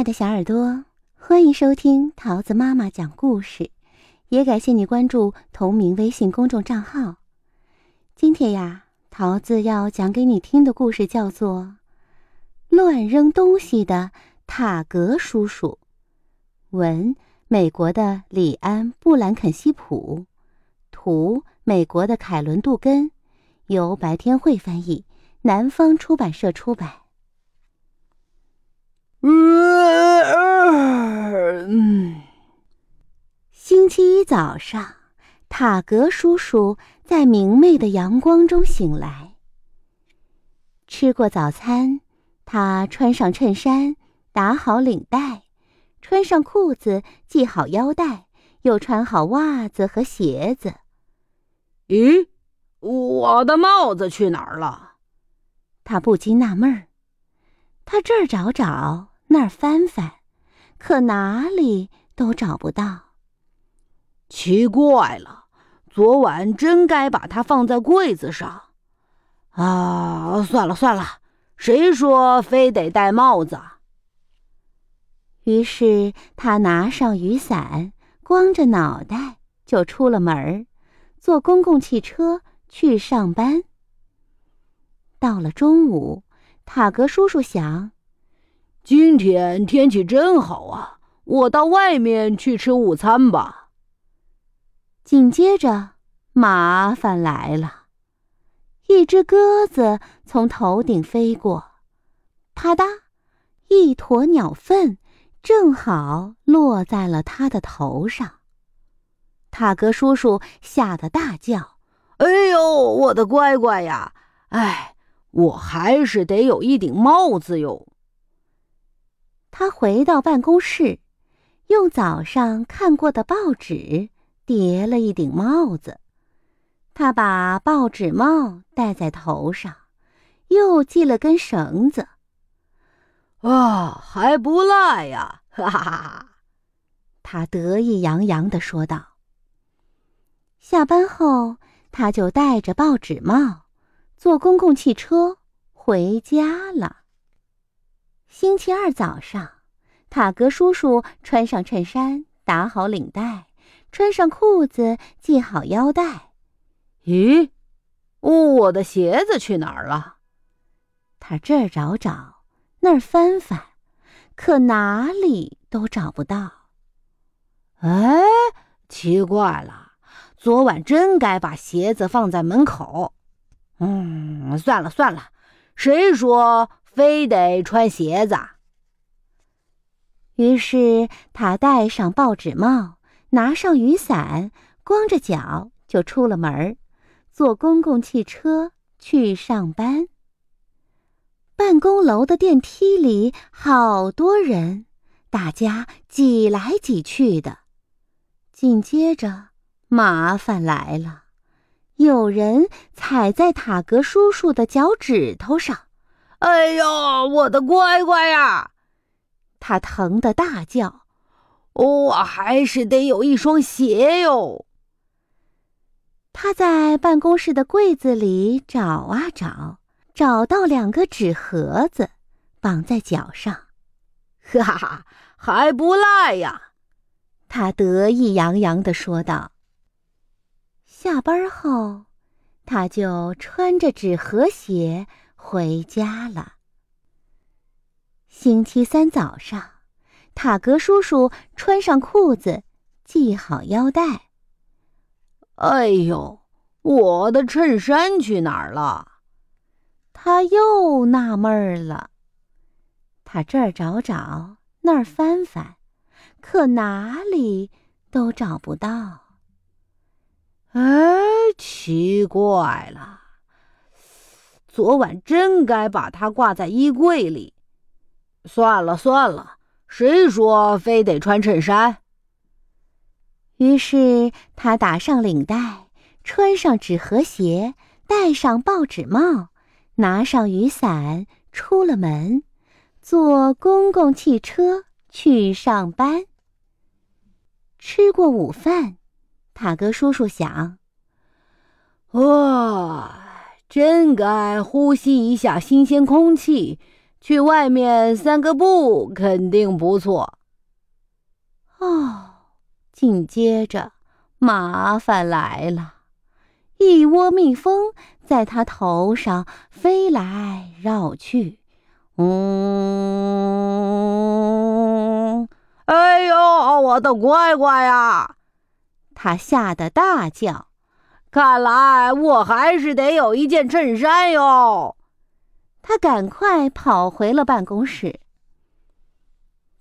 爱的小耳朵，欢迎收听桃子妈妈讲故事，也感谢你关注同名微信公众账号。今天呀，桃子要讲给你听的故事叫做《乱扔东西的塔格叔叔》，文美国的里安·布兰肯西普，图美国的凯伦·杜根，由白天会翻译，南方出版社出版。嗯，星期一早上，塔格叔叔在明媚的阳光中醒来。吃过早餐，他穿上衬衫，打好领带，穿上裤子，系好腰带，又穿好袜子和鞋子。咦，我的帽子去哪儿了？他不禁纳闷儿。他这儿找找。那儿翻翻，可哪里都找不到。奇怪了，昨晚真该把它放在柜子上。啊，算了算了，谁说非得戴帽子？于是他拿上雨伞，光着脑袋就出了门，坐公共汽车去上班。到了中午，塔格叔叔想。今天天气真好啊！我到外面去吃午餐吧。紧接着，麻烦来了，一只鸽子从头顶飞过，啪嗒，一坨鸟粪正好落在了他的头上。塔格叔叔吓得大叫：“哎呦，我的乖乖呀！哎，我还是得有一顶帽子哟。”他回到办公室，用早上看过的报纸叠了一顶帽子。他把报纸帽戴在头上，又系了根绳子。啊，还不赖呀！哈哈哈哈！他得意洋洋地说道。下班后，他就戴着报纸帽，坐公共汽车回家了。星期二早上，塔格叔叔穿上衬衫，打好领带，穿上裤子，系好腰带。咦，我的鞋子去哪儿了？他这儿找找，那儿翻翻，可哪里都找不到。哎，奇怪了，昨晚真该把鞋子放在门口。嗯，算了算了，谁说？非得穿鞋子。于是他戴上报纸帽，拿上雨伞，光着脚就出了门，坐公共汽车去上班。办公楼的电梯里好多人，大家挤来挤去的。紧接着，麻烦来了，有人踩在塔格叔叔的脚趾头上。哎呦，我的乖乖呀！他疼得大叫：“我还是得有一双鞋哟。”他在办公室的柜子里找啊找，找到两个纸盒子，绑在脚上。哈哈，还不赖呀！他得意洋洋地说道。下班后，他就穿着纸盒鞋。回家了。星期三早上，塔格叔叔穿上裤子，系好腰带。哎呦，我的衬衫去哪儿了？他又纳闷了。他这儿找找，那儿翻翻，可哪里都找不到。哎，奇怪了。昨晚真该把它挂在衣柜里。算了算了，谁说非得穿衬衫？于是他打上领带，穿上纸盒鞋，戴上报纸帽，拿上雨伞，出了门，坐公共汽车去上班。吃过午饭，塔格叔叔想：哇！真该呼吸一下新鲜空气，去外面散个步肯定不错。哦，紧接着麻烦来了，一窝蜜蜂在他头上飞来绕去。嗯，哎呦，我的乖乖呀！他吓得大叫。看来我还是得有一件衬衫哟。他赶快跑回了办公室。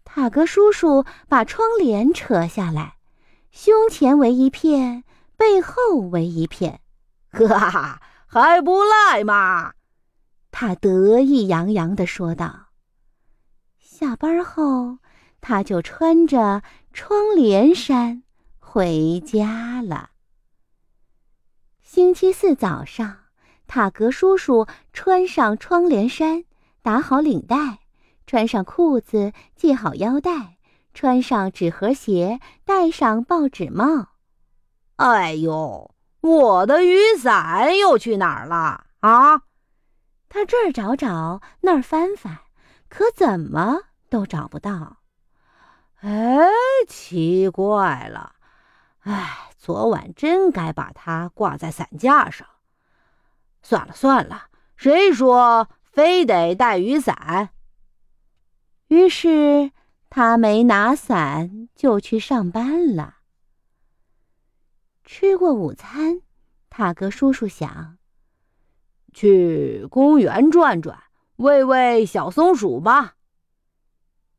塔格叔叔把窗帘扯下来，胸前围一片，背后围一片，哈哈，还不赖嘛！他得意洋洋地说道。下班后，他就穿着窗帘衫回家了。星期四早上，塔格叔叔穿上窗帘衫，打好领带，穿上裤子，系好腰带，穿上纸盒鞋，戴上报纸帽。哎呦，我的雨伞又去哪儿了啊？他这儿找找，那儿翻翻，可怎么都找不到。哎，奇怪了，哎。昨晚真该把它挂在伞架上。算了算了，谁说非得带雨伞？于是他没拿伞就去上班了。吃过午餐，塔格叔叔想去公园转转，喂喂小松鼠吧。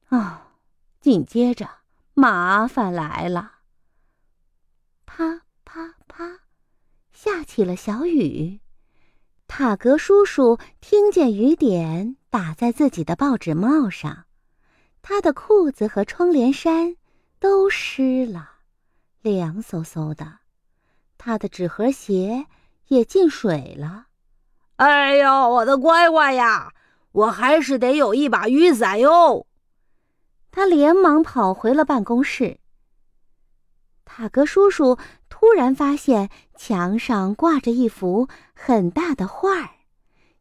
哦，紧接着麻烦来了。啪啪啪，下起了小雨。塔格叔叔听见雨点打在自己的报纸帽上，他的裤子和窗帘衫都湿了，凉飕飕的。他的纸盒鞋也进水了。哎呦，我的乖乖呀！我还是得有一把雨伞哟。他连忙跑回了办公室。塔格叔叔突然发现墙上挂着一幅很大的画儿，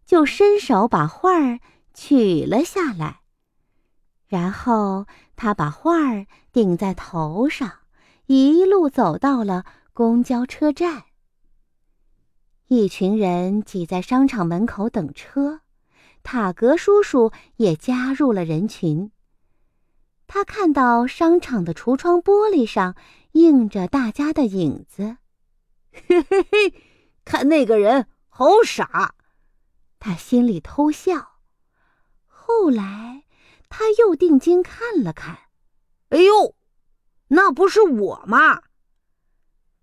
就伸手把画儿取了下来。然后他把画儿顶在头上，一路走到了公交车站。一群人挤在商场门口等车，塔格叔叔也加入了人群。他看到商场的橱窗玻璃上映着大家的影子，嘿嘿嘿，看那个人好傻，他心里偷笑。后来他又定睛看了看，哎呦，那不是我吗？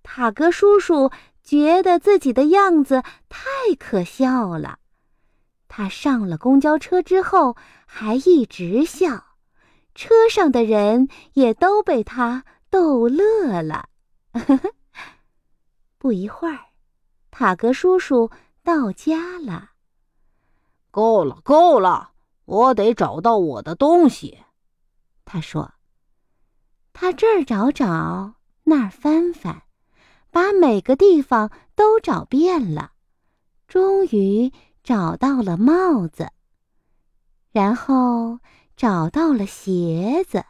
塔格叔叔觉得自己的样子太可笑了。他上了公交车之后还一直笑。车上的人也都被他逗乐了。不一会儿，塔格叔叔到家了。够了，够了，我得找到我的东西。他说：“他这儿找找，那儿翻翻，把每个地方都找遍了，终于找到了帽子。然后。”找到了鞋子，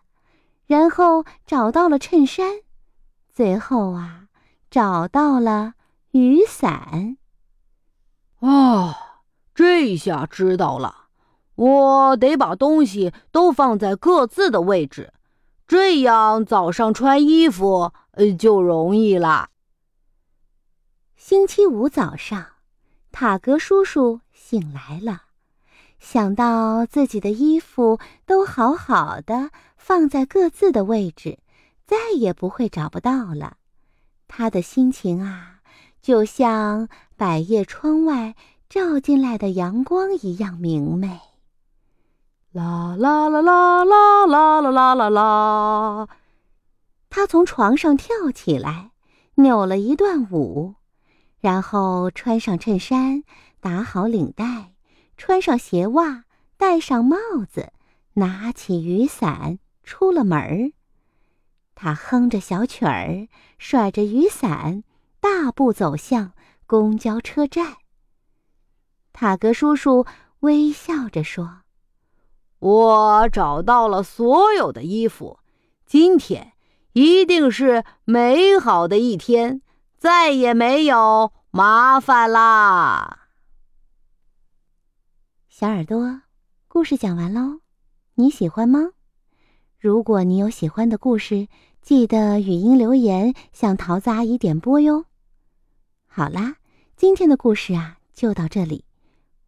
然后找到了衬衫，最后啊，找到了雨伞。哦，这下知道了，我得把东西都放在各自的位置，这样早上穿衣服呃就容易了。星期五早上，塔格叔叔醒来了。想到自己的衣服都好好的放在各自的位置，再也不会找不到了，他的心情啊，就像百叶窗外照进来的阳光一样明媚。啦啦啦啦啦啦啦啦啦啦！他从床上跳起来，扭了一段舞，然后穿上衬衫，打好领带。穿上鞋袜，戴上帽子，拿起雨伞，出了门儿。他哼着小曲儿，甩着雨伞，大步走向公交车站。塔格叔叔微笑着说：“我找到了所有的衣服，今天一定是美好的一天，再也没有麻烦啦。小耳朵，故事讲完喽，你喜欢吗？如果你有喜欢的故事，记得语音留言向桃子阿姨点播哟。好啦，今天的故事啊就到这里，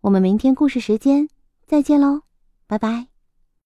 我们明天故事时间再见喽，拜拜。